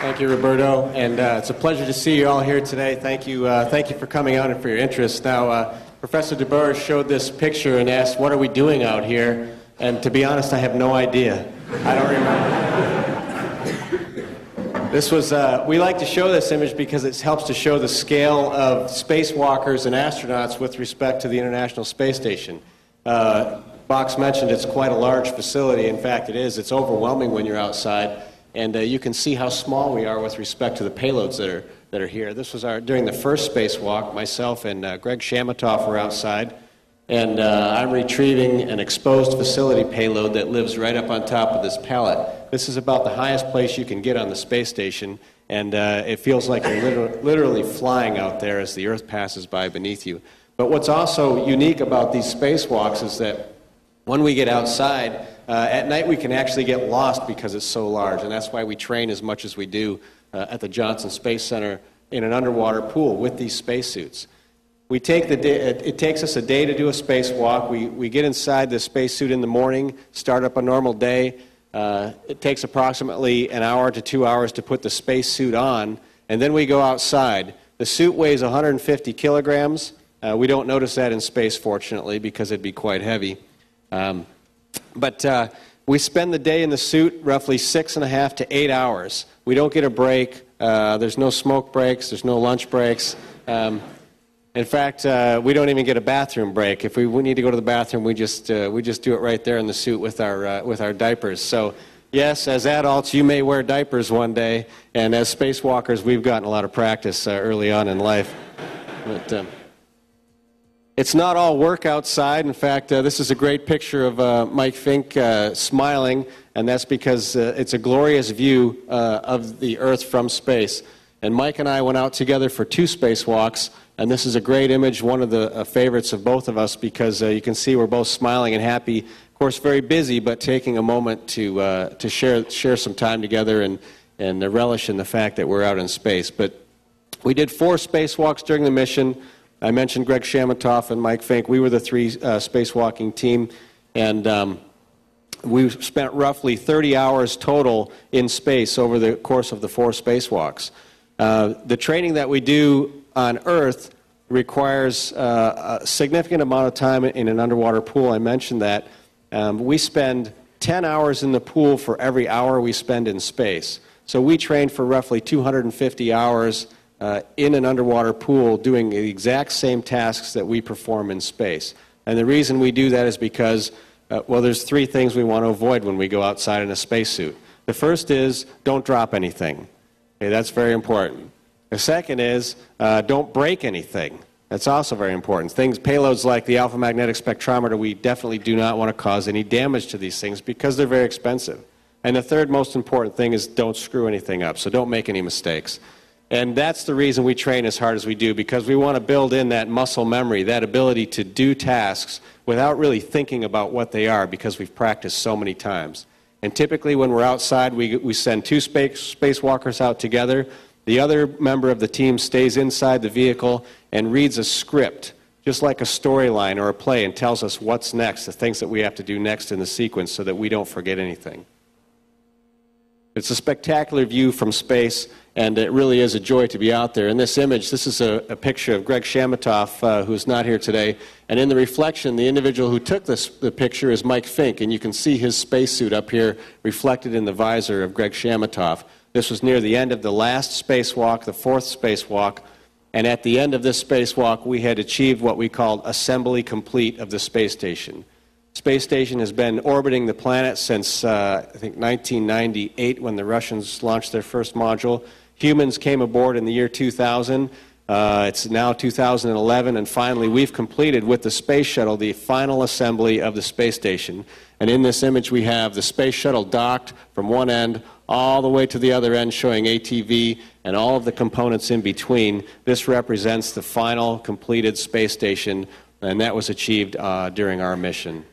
Thank you, Roberto, and uh, it's a pleasure to see you all here today. Thank you, uh, thank you for coming out and for your interest. Now, uh, Professor DeBurr showed this picture and asked, "What are we doing out here?" And to be honest, I have no idea. I don't remember. This was, uh, we like to show this image because it helps to show the scale of spacewalkers and astronauts with respect to the International Space Station. Uh, Box mentioned it's quite a large facility. In fact, it is. It's overwhelming when you're outside. And uh, you can see how small we are with respect to the payloads that are, that are here. This was our, during the first spacewalk, myself and uh, Greg Chamitoff were outside. And uh, I'm retrieving an exposed facility payload that lives right up on top of this pallet. This is about the highest place you can get on the space station. And uh, it feels like you're liter- literally flying out there as the Earth passes by beneath you. But what's also unique about these spacewalks is that when we get outside, uh, at night, we can actually get lost because it's so large, and that's why we train as much as we do uh, at the Johnson Space Center in an underwater pool with these spacesuits. We take the day, it, takes us a day to do a spacewalk. We, we get inside the spacesuit in the morning, start up a normal day. Uh, it takes approximately an hour to two hours to put the spacesuit on, and then we go outside. The suit weighs 150 kilograms. Uh, we don't notice that in space, fortunately, because it'd be quite heavy. Um, but uh, we spend the day in the suit roughly six and a half to eight hours. We don't get a break. Uh, there's no smoke breaks. There's no lunch breaks. Um, in fact, uh, we don't even get a bathroom break. If we, need to go to the bathroom, we just, uh, we just do it right there in the suit with our, uh, with our diapers. So, yes, as adults, you may wear diapers one day, and as spacewalkers, we've gotten a lot of practice uh, early on in life. But, um, it's not all work outside. In fact, uh, this is a great picture of uh, Mike Fincke uh, smiling, and that's because uh, it's a glorious view uh, of the Earth from space. And Mike and I went out together for two spacewalks, and this is a great image, one of the uh, favorites of both of us, because you can see we're both smiling and happy. Of course, very busy, but taking a moment to, to share, share some time together and, and relish in the fact that we're out in space. But we did four spacewalks during the mission. I mentioned Greg Chamitoff and Mike Fincke. We were the three uh, spacewalking team, and um, we spent roughly 30 hours total in space over the course of the four spacewalks. Uh, the training that we do on Earth requires uh, a significant amount of time in an underwater pool. I mentioned that. Um, we spend 10 hours in the pool for every hour we spend in space. So we train for roughly 250 hours uh, in an underwater pool doing the exact same tasks that we perform in space. And the reason we do that is because, uh, well, there's three things we want to avoid when we go outside in a spacesuit. The first is don't drop anything. Okay, that's very important. The second is uh, don't break anything. That's also very important. Things, payloads like the alpha magnetic spectrometer, we definitely do not want to cause any damage to these things because they're very expensive. And the third most important thing is don't screw anything up. So don't make any mistakes. And that's the reason we train as hard as we do, because we want to build in that muscle memory, that ability to do tasks without really thinking about what they are, because we've practiced so many times. And typically, when we're outside, we, we send two space, spacewalkers out together. The other member of the team stays inside the vehicle and reads a script, just like a storyline or a play, and tells us what's next, the things that we have to do next in the sequence, so that we don't forget anything. It's a spectacular view from space and it really is a joy to be out there. In this image, this is a, a picture of Greg Chamitoff, uh, who's not here today. And in the reflection, the individual who took this the picture is Mike Fincke, and you can see his spacesuit up here reflected in the visor of Greg Chamitoff. This was near the end of the last spacewalk, the fourth spacewalk. And at the end of this spacewalk, we had achieved what we called assembly complete of the space station. Space station has been orbiting the planet since, uh, I think, 1998 when the Russians launched their first module. Humans came aboard in the year 2000. Uh, it's now 2011, and finally, we've completed with the space shuttle the final assembly of the space station. And in this image, we have the space shuttle docked from one end all the way to the other end, showing ATV and all of the components in between. This represents the final completed space station, and that was achieved uh, during our mission.